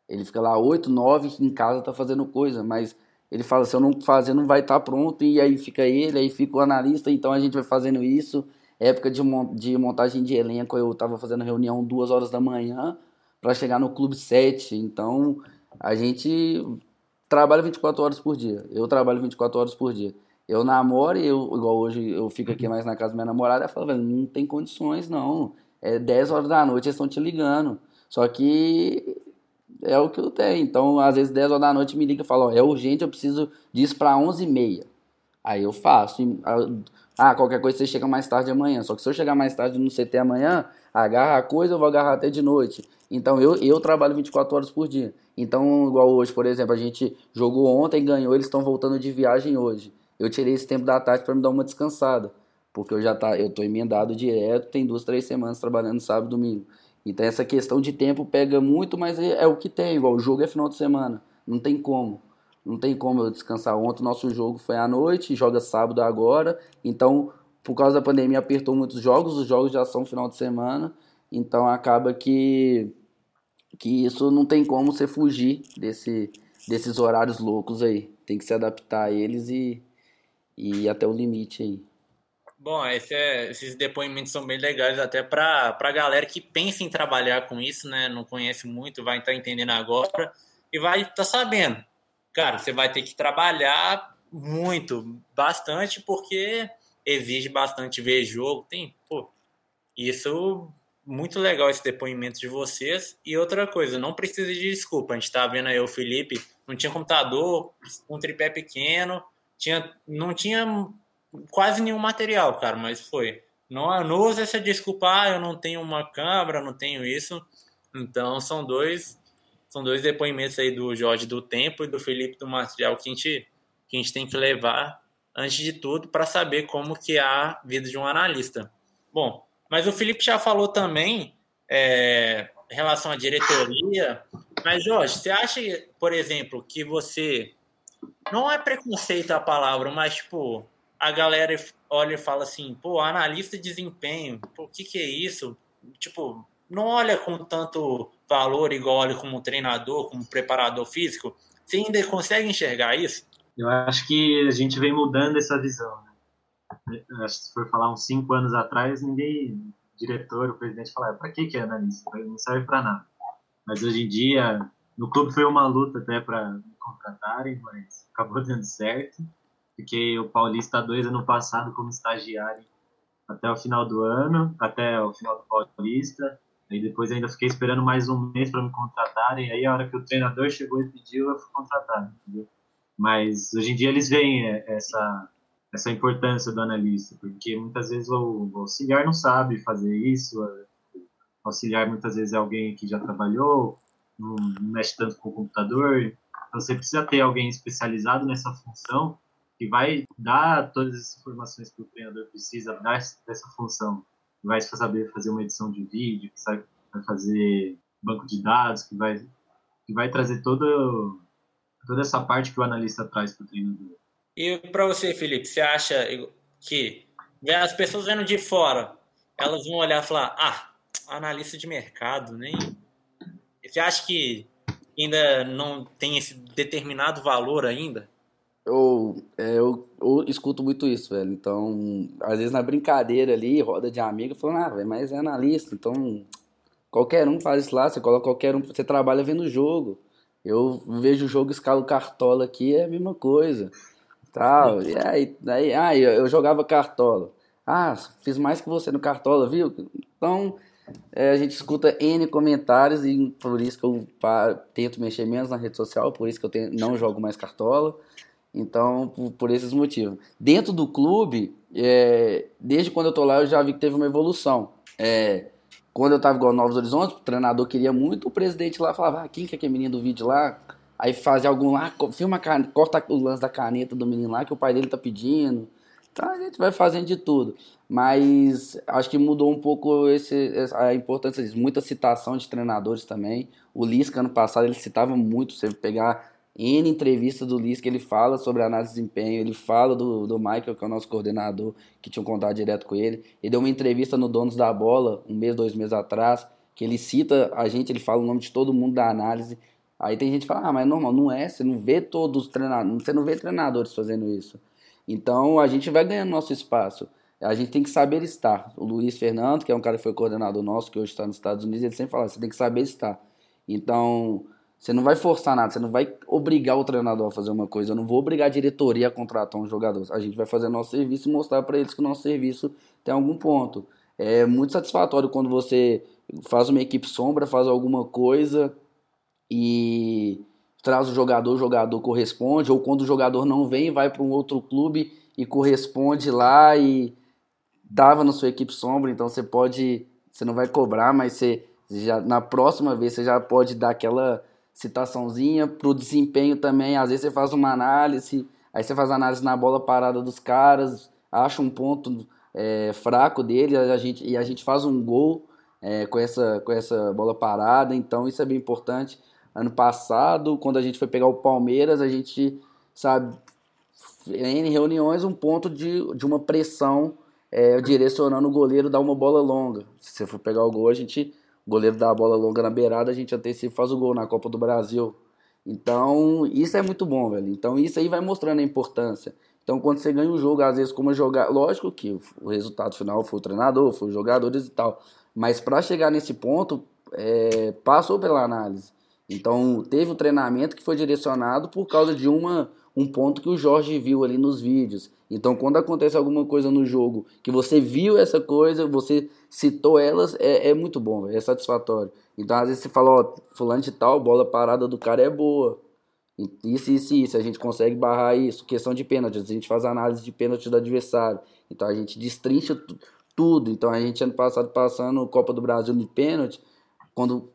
Ele fica lá oito, nove em casa tá fazendo coisa, mas ele fala, se eu não fazer, não vai estar tá pronto, e aí fica ele, aí fica o analista, então a gente vai fazendo isso. Época de, de montagem de elenco, eu estava fazendo reunião duas horas da manhã para chegar no clube 7. Então a gente trabalha 24 horas por dia. Eu trabalho 24 horas por dia. Eu namoro e eu, igual hoje eu fico aqui mais na casa da minha namorada, ela fala, não tem condições não. É 10 horas da noite, eles estão te ligando. Só que é o que eu tenho. Então, às vezes, 10 horas da noite me liga e fala, é urgente, eu preciso disso para 11h30. Aí eu faço. Ah, qualquer coisa você chega mais tarde amanhã. Só que se eu chegar mais tarde no CT amanhã, agarra a coisa, eu vou agarrar até de noite. Então eu, eu trabalho 24 horas por dia. Então, igual hoje, por exemplo, a gente jogou ontem, ganhou, eles estão voltando de viagem hoje. Eu tirei esse tempo da tarde para me dar uma descansada. Porque eu já tá, eu tô emendado direto, tem duas, três semanas trabalhando sábado e domingo. Então essa questão de tempo pega muito, mas é, é o que tem, igual o jogo é final de semana. Não tem como. Não tem como eu descansar. Ontem nosso jogo foi à noite, joga sábado agora. Então, por causa da pandemia, apertou muitos jogos. Os jogos já são final de semana. Então, acaba que, que isso não tem como você fugir desse, desses horários loucos aí. Tem que se adaptar a eles e, e ir até o limite aí. Bom, esse é, esses depoimentos são bem legais até para a galera que pensa em trabalhar com isso, né? Não conhece muito, vai estar entendendo agora e vai estar tá sabendo cara, você vai ter que trabalhar muito, bastante, porque exige bastante ver jogo. Tem, pô, isso muito legal esse depoimento de vocês. E outra coisa, não precisa de desculpa. A gente tá vendo aí o Felipe, não tinha computador, um tripé pequeno, tinha, não tinha quase nenhum material, cara, mas foi. Não, não usa essa desculpa, ah, eu não tenho uma câmera, não tenho isso. Então são dois são dois depoimentos aí do Jorge do Tempo e do Felipe do Material que a gente, que a gente tem que levar, antes de tudo, para saber como que é a vida de um analista. Bom, mas o Felipe já falou também é, em relação à diretoria. Mas, Jorge, você acha, por exemplo, que você. Não é preconceito a palavra, mas, tipo, a galera olha e fala assim, pô, analista de desempenho, o que, que é isso? Tipo, não olha com tanto valor igual olha como treinador, como preparador físico? Você ainda consegue enxergar isso? Eu acho que a gente vem mudando essa visão. Né? Acho que se for falar uns cinco anos atrás, ninguém, diretor, o presidente, falava, para que que é analista? Não serve para nada. Mas hoje em dia, no clube foi uma luta até para contratarem, mas acabou dando certo. Fiquei o Paulista dois ano passado como estagiário até o final do ano, até o final do Paulista. Aí depois ainda fiquei esperando mais um mês para me contratarem. Aí a hora que o treinador chegou e pediu, eu fui contratado. Entendeu? Mas hoje em dia eles veem é, essa essa importância do analista, porque muitas vezes o, o auxiliar não sabe fazer isso. O auxiliar muitas vezes é alguém que já trabalhou, não mexe tanto com o computador. Então você precisa ter alguém especializado nessa função que vai dar todas as informações que o treinador precisa dessa função vai saber fazer uma edição de vídeo, que sabe, vai fazer banco de dados, que vai, que vai trazer toda, toda essa parte que o analista traz para o treinador. E para você, Felipe, você acha que as pessoas vendo de fora, elas vão olhar e falar, ah, analista de mercado, nem... Você acha que ainda não tem esse determinado valor ainda? Eu, é, eu, eu, escuto muito isso, velho. Então, às vezes na brincadeira ali, roda de amigo, falando, ah, velho, mas é analista, então qualquer um faz isso lá, você coloca qualquer um, você trabalha vendo jogo. Eu vejo o jogo, escalo cartola aqui, é a mesma coisa. Tal. E aí, aí, aí eu jogava cartola. Ah, fiz mais que você no cartola, viu? Então, é, a gente escuta N comentários e por isso que eu tento mexer menos na rede social, por isso que eu tenho, não jogo mais cartola. Então, por, por esses motivos. Dentro do clube, é, desde quando eu tô lá, eu já vi que teve uma evolução. É, quando eu tava igual Novos Horizontes, o treinador queria muito, o presidente lá falava, ah, quem que é aquele menino do vídeo lá? Aí fazia algum lá, filma, corta o lance da caneta do menino lá que o pai dele tá pedindo. Então a gente vai fazendo de tudo. Mas acho que mudou um pouco esse, a importância disso. Muita citação de treinadores também. O Lisca, ano passado, ele citava muito. Você pegar N entrevistas do Liz que ele fala sobre análise de desempenho, ele fala do, do Michael, que é o nosso coordenador, que tinha um contato direto com ele. Ele deu uma entrevista no Donos da Bola, um mês, dois meses atrás, que ele cita a gente, ele fala o nome de todo mundo da análise. Aí tem gente que fala, ah, mas é normal, não é, você não vê todos os treinadores, você não vê treinadores fazendo isso. Então a gente vai ganhando nosso espaço. A gente tem que saber estar. O Luiz Fernando, que é um cara que foi coordenador nosso, que hoje está nos Estados Unidos, ele sempre fala, você tem que saber estar. Então, Você não vai forçar nada, você não vai obrigar o treinador a fazer uma coisa. Eu não vou obrigar a diretoria a contratar um jogador. A gente vai fazer nosso serviço e mostrar para eles que o nosso serviço tem algum ponto. É muito satisfatório quando você faz uma equipe sombra, faz alguma coisa e traz o jogador, o jogador corresponde, ou quando o jogador não vem, vai para um outro clube e corresponde lá e dava na sua equipe sombra, então você pode, você não vai cobrar, mas você já na próxima vez você já pode dar aquela citaçãozinha para o desempenho também. Às vezes você faz uma análise, aí você faz análise na bola parada dos caras, acha um ponto é, fraco dele a gente, e a gente faz um gol é, com, essa, com essa bola parada. Então isso é bem importante. Ano passado, quando a gente foi pegar o Palmeiras, a gente, sabe, em reuniões, um ponto de, de uma pressão é, direcionando o goleiro dar uma bola longa. Se você for pegar o gol, a gente o goleiro dá a bola longa na beirada, a gente antecipa e faz o gol na Copa do Brasil. Então, isso é muito bom, velho. Então, isso aí vai mostrando a importância. Então, quando você ganha um jogo, às vezes, como jogar. Lógico que o resultado final foi o treinador, foi os jogadores e tal. Mas para chegar nesse ponto, é, passou pela análise. Então, teve um treinamento que foi direcionado por causa de uma, um ponto que o Jorge viu ali nos vídeos. Então, quando acontece alguma coisa no jogo que você viu essa coisa, você citou elas, é, é muito bom, é satisfatório. Então, às vezes você fala, ó, fulano de tal, bola parada do cara é boa. Isso, isso, isso, a gente consegue barrar isso. Questão de pênalti, a gente faz análise de pênalti do adversário. Então, a gente destrincha tudo. Então, a gente ano passado passando Copa do Brasil de pênalti, quando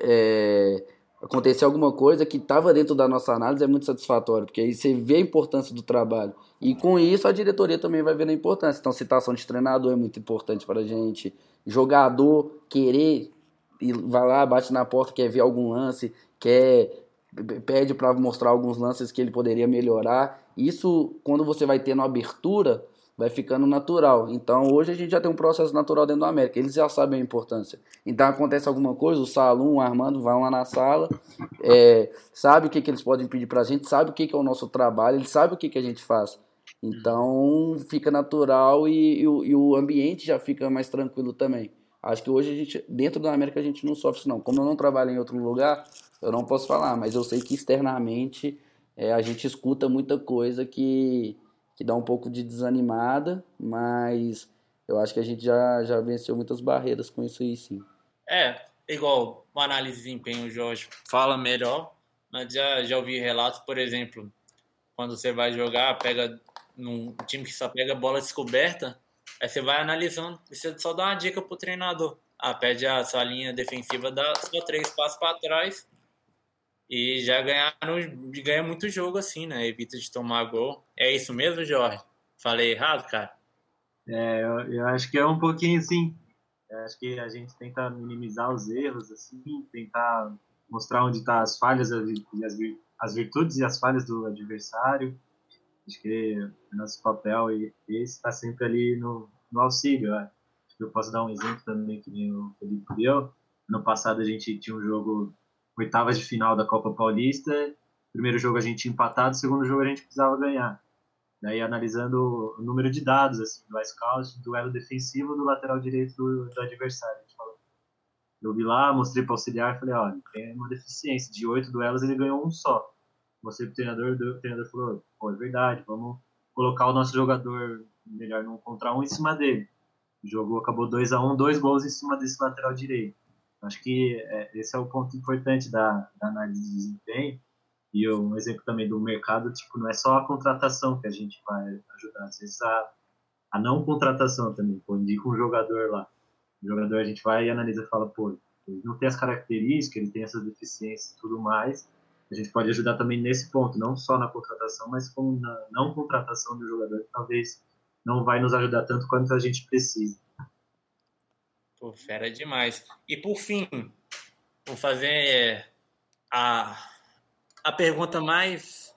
é, acontecer alguma coisa que estava dentro da nossa análise é muito satisfatório, porque aí você vê a importância do trabalho. E com isso a diretoria também vai ver a importância. Então, citação de treinador é muito importante para a gente. Jogador querer e vai lá, bate na porta, quer ver algum lance, quer pede para mostrar alguns lances que ele poderia melhorar. Isso, quando você vai tendo abertura, vai ficando natural. Então hoje a gente já tem um processo natural dentro do América, eles já sabem a importância. Então acontece alguma coisa, o Salum, o Armando vão lá na sala, é, sabe o que, que eles podem pedir para a gente, sabe o que, que é o nosso trabalho, eles sabem o que, que a gente faz. Então fica natural e, e, o, e o ambiente já fica mais tranquilo também. Acho que hoje a gente, dentro da América, a gente não sofre isso não. Como eu não trabalho em outro lugar, eu não posso falar, mas eu sei que externamente é, a gente escuta muita coisa que que dá um pouco de desanimada, mas eu acho que a gente já, já venceu muitas barreiras com isso aí, sim. É, igual uma análise de desempenho, Jorge fala melhor, mas já, já ouvi relatos, por exemplo, quando você vai jogar, pega num time que só pega bola descoberta, aí você vai analisando e você só dá uma dica pro treinador. Ah, pede a sua linha defensiva, dá só três passos para trás e já ganharam, ganha muito jogo assim, né? Evita de tomar gol. É isso mesmo, Jorge? Falei errado, cara? É, eu, eu acho que é um pouquinho assim. Eu acho que a gente tenta minimizar os erros, assim, tentar mostrar onde estão tá as falhas as, as virtudes e as falhas do adversário. Acho que o nosso papel esse está sempre ali no, no auxílio. Né? Eu posso dar um exemplo também que o Felipe deu. No passado a gente tinha um jogo oitavas de final da Copa Paulista. Primeiro jogo a gente tinha empatado, segundo jogo a gente precisava ganhar. Daí analisando o número de dados assim, do scout, duelo defensivo do lateral direito do, do adversário. Eu vi lá, mostrei para o auxiliar falei, olha, tem uma deficiência. De oito duelos ele ganhou um só. Mostrei para o treinador, o treinador falou, pô, é verdade, vamos colocar o nosso jogador melhor num contra um em cima dele. O jogo acabou 2 a 1 um, dois gols em cima desse lateral direito. Acho que é, esse é o ponto importante da, da, análise de desempenho. E um exemplo também do mercado, tipo, não é só a contratação que a gente vai ajudar, às vezes a, a não contratação também. Pô, indica um jogador lá. O jogador a gente vai e analisa e fala, pô, ele não tem as características, ele tem essas deficiências e tudo mais. A gente pode ajudar também nesse ponto, não só na contratação, mas com na não contratação do jogador, que talvez não vai nos ajudar tanto quanto a gente precisa. Pô, fera demais. E por fim, vou fazer a, a pergunta mais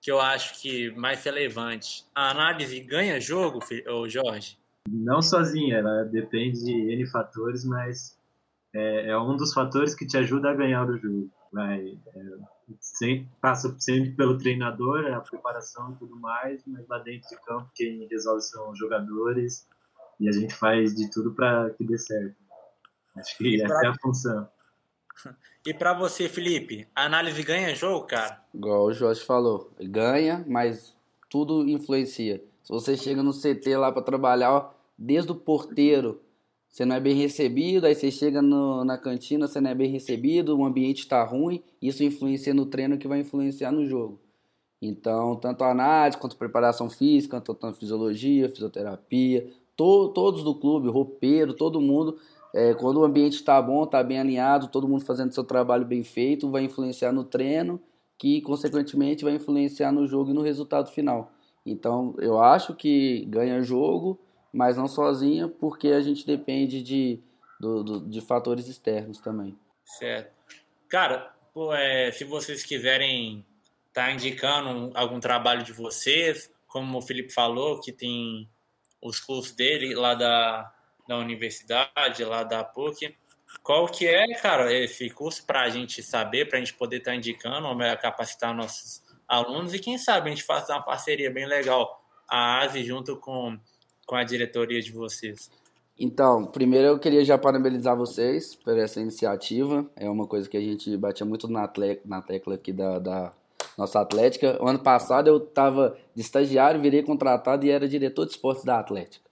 que eu acho que mais relevante. A análise ganha jogo, Jorge? Não sozinha, ela depende de N fatores, mas é, é um dos fatores que te ajuda a ganhar o jogo. Vai, é, sempre, passa sempre pelo treinador, a preparação e tudo mais, mas lá dentro de campo quem resolve são os jogadores, e a gente faz de tudo para que dê certo. Acho que essa é a função. E para você, Felipe, a análise ganha jogo, cara? Igual o Jorge falou, ganha, mas tudo influencia. Se você chega no CT lá para trabalhar, desde o porteiro, você não é bem recebido, aí você chega no, na cantina, você não é bem recebido, o ambiente está ruim, isso influencia no treino que vai influenciar no jogo. Então, tanto a análise, quanto a preparação física, tanto a fisiologia, fisioterapia, to, todos do clube, roupeiro, todo mundo é, quando o ambiente está bom, está bem alinhado, todo mundo fazendo seu trabalho bem feito, vai influenciar no treino, que consequentemente vai influenciar no jogo e no resultado final. Então eu acho que ganha jogo, mas não sozinha, porque a gente depende de, do, do, de fatores externos também. Certo. Cara, pô, é, se vocês quiserem estar tá indicando algum trabalho de vocês, como o Felipe falou, que tem os cursos dele lá da, da universidade, lá da PUC. Qual que é, cara, esse curso para a gente saber, para a gente poder estar tá indicando, capacitar nossos alunos e quem sabe a gente faça uma parceria bem legal, a ASE junto com, com a diretoria de vocês. Então, primeiro eu queria já parabenizar vocês por essa iniciativa. É uma coisa que a gente batia muito na tecla aqui da, da nossa Atlética. O ano passado eu estava de estagiário, virei contratado e era diretor de esportes da Atlética.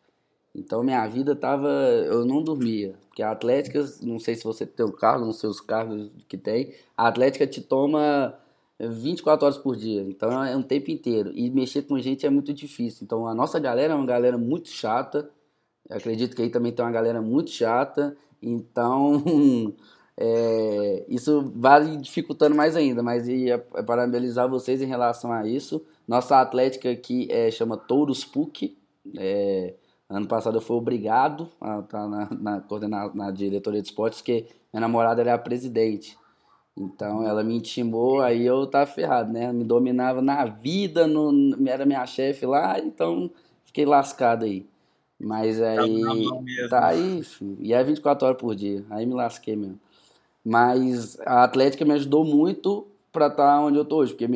Então minha vida tava. Eu não dormia. Porque a Atlética, não sei se você tem um cargo, nos seus cargos que tem, a Atlética te toma 24 horas por dia. Então é um tempo inteiro. E mexer com gente é muito difícil. Então a nossa galera é uma galera muito chata. Eu acredito que aí também tem uma galera muito chata. Então. É, isso vai dificultando mais ainda, mas ia parabenizar vocês em relação a isso. Nossa atlética aqui é, chama Touros PUC, é, Ano passado eu fui obrigado a estar na, na, na, na diretoria de esportes, porque minha namorada era a presidente. Então ela me intimou, aí eu tava ferrado, né? Me dominava na vida, no, era minha chefe lá, então fiquei lascado aí. Mas tá aí. Tá, aí, filho, e é 24 horas por dia. Aí me lasquei mesmo. Mas a Atlética me ajudou muito pra estar tá onde eu tô hoje, porque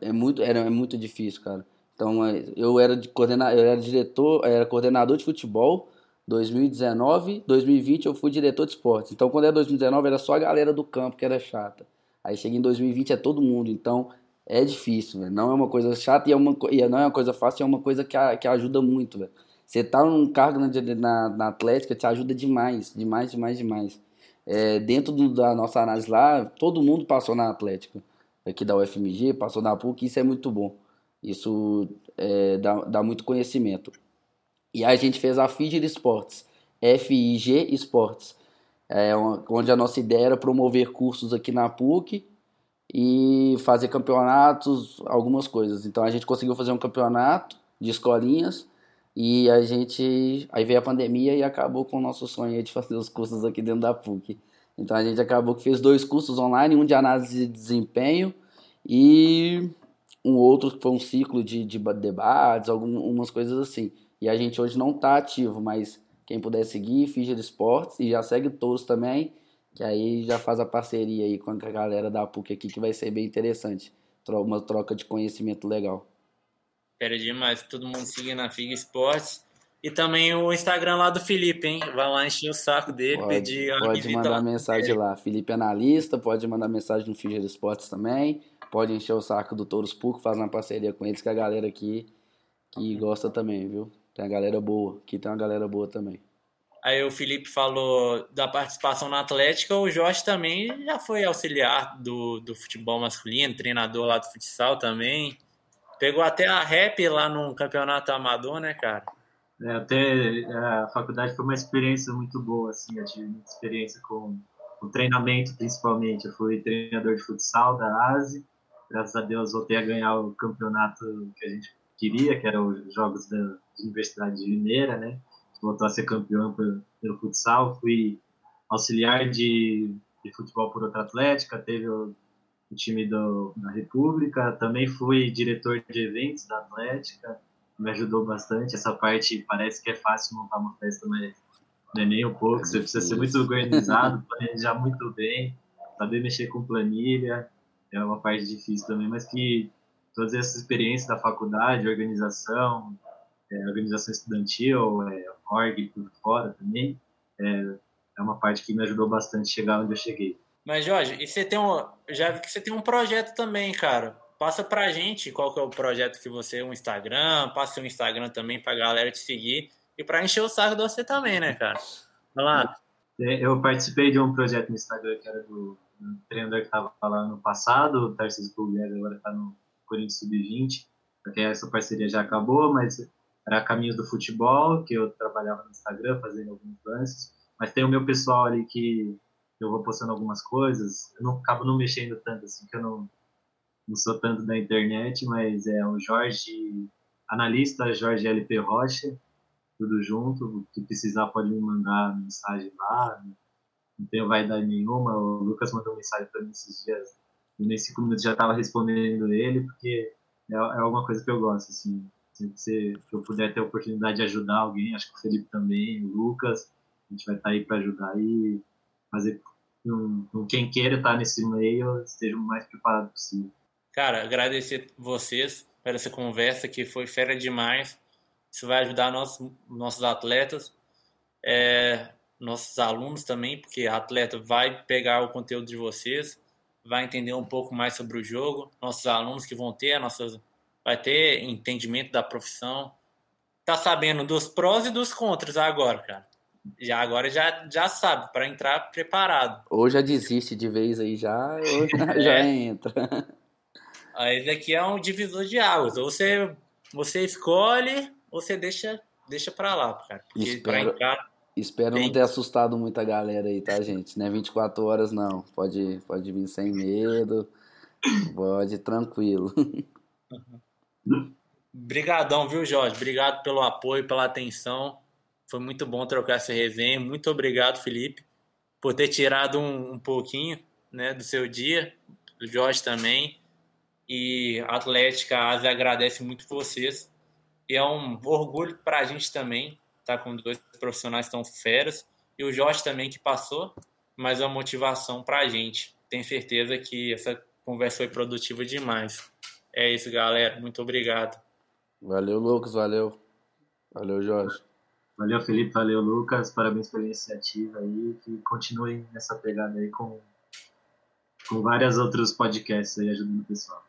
é muito, era, é muito difícil, cara. Então é, eu era de coordena, eu era diretor, era coordenador de futebol 2019, 2020 eu fui diretor de esportes. Então quando era 2019 era só a galera do campo que era chata. Aí chega em 2020 é todo mundo, então é difícil, véio. não é uma coisa chata e, é uma, e não é uma coisa fácil, é uma coisa que, a, que ajuda muito. Você tá num cargo na, na, na, Atlética te ajuda demais, demais, demais, demais. É, dentro do, da nossa análise lá, todo mundo passou na Atlética, aqui da UFMG, passou na PUC, isso é muito bom. Isso é, dá, dá muito conhecimento. E aí a gente fez a Figir Esportes, FIG Esportes, é, onde a nossa ideia era promover cursos aqui na PUC e fazer campeonatos, algumas coisas. Então a gente conseguiu fazer um campeonato de escolinhas e a gente. Aí veio a pandemia e acabou com o nosso sonho de fazer os cursos aqui dentro da PUC. Então a gente acabou que fez dois cursos online, um de análise de desempenho e um outro que foi um ciclo de, de debates, algumas coisas assim. E a gente hoje não está ativo, mas quem puder seguir, Fidget Esportes, e já segue todos também, que aí já faz a parceria aí com a galera da PUC aqui, que vai ser bem interessante. Uma troca de conhecimento legal. Espera demais, todo mundo seguindo a Fig Esportes. E também o Instagram lá do Felipe, hein? Vai lá encher o saco dele, pode, pedir Pode mandar lá. mensagem lá. Felipe Analista, pode mandar mensagem no Fidget Esportes também pode encher o saco do Touros Puc, faz uma parceria com eles, que a galera aqui que gosta também, viu? Tem a galera boa, aqui tem uma galera boa também. Aí o Felipe falou da participação na Atlética, o Jorge também já foi auxiliar do, do futebol masculino, treinador lá do futsal também. Pegou até a rap lá no campeonato amador, né, cara? É, até a faculdade foi uma experiência muito boa, assim, eu tive muita experiência com o treinamento, principalmente. Eu fui treinador de futsal da ASE, graças a Deus voltei a ganhar o campeonato que a gente queria, que eram os jogos da Universidade de Mineira, né? Voltou a ser campeão pelo, futsal, fui auxiliar de, de, futebol por outra atlética, teve o, o time do, da República, também fui diretor de eventos da Atlética, me ajudou bastante. Essa parte parece que é fácil montar uma festa, mas não é nem um pouco. Você precisa ser muito organizado, planejar muito bem, saber mexer com planilha, é uma parte difícil também, mas que todas essas experiências da faculdade, organização, é, organização estudantil, é, org por fora também, é, é uma parte que me ajudou bastante a chegar onde eu cheguei. Mas, Jorge, e você tem um. Já vi que você tem um projeto também, cara. Passa pra gente qual que é o projeto que você, um Instagram, passa seu Instagram também pra galera te seguir e pra encher o saco de você também, né, cara? Vai lá. É, eu participei de um projeto no Instagram que era do, do treinador que estava lá no passado, o Tarcísio Pugliese agora está no Corinthians Sub-20, porque essa parceria já acabou, mas era Caminhos do Futebol, que eu trabalhava no Instagram fazendo alguns lances, mas tem o meu pessoal ali que eu vou postando algumas coisas, eu não acabo não mexendo tanto assim, que eu não, não sou tanto da internet, mas é o Jorge, analista Jorge LP Rocha, tudo junto. O que precisar pode me mandar mensagem lá. Não tenho vaidade nenhuma. O Lucas mandou mensagem para mim esses dias. E nem cinco minutos já estava respondendo ele, porque é, é alguma coisa que eu gosto, assim. Sempre se eu puder ter a oportunidade de ajudar alguém, acho que o Felipe também, o Lucas, a gente vai estar tá aí para ajudar e fazer com, quem queira estar nesse meio esteja o mais preparado possível. Cara, agradecer vocês por essa conversa que foi fera demais. Isso vai ajudar nossos, nossos atletas, é, nossos alunos também, porque atleta vai pegar o conteúdo de vocês, vai entender um pouco mais sobre o jogo, nossos alunos que vão ter, nossas, vai ter entendimento da profissão, tá sabendo dos prós e dos contras agora, cara. Já agora já, já sabe, para entrar preparado. Ou já desiste de vez aí já, ou já, já é. entra. Aí daqui é um divisor de águas. Ou você, você escolhe você deixa, deixa pra lá, cara. Porque espero, entrar, espero tem... não ter assustado muita galera aí, tá, gente? Não é 24 horas, não. Pode, pode vir sem medo. Pode, tranquilo. Obrigadão, viu, Jorge? Obrigado pelo apoio, pela atenção. Foi muito bom trocar essa resenha. Muito obrigado, Felipe, por ter tirado um, um pouquinho né, do seu dia. O Jorge também. E a Atlética Asa agradece muito vocês e é um orgulho para a gente também estar tá com dois profissionais tão feras. E o Jorge também que passou, mas é uma motivação para a gente. Tenho certeza que essa conversa foi produtiva demais. É isso, galera. Muito obrigado. Valeu, Lucas. Valeu. Valeu, Jorge. Valeu, Felipe. Valeu, Lucas. Parabéns pela iniciativa aí. Que continuem nessa pegada aí com, com vários outros podcasts aí ajudando o pessoal.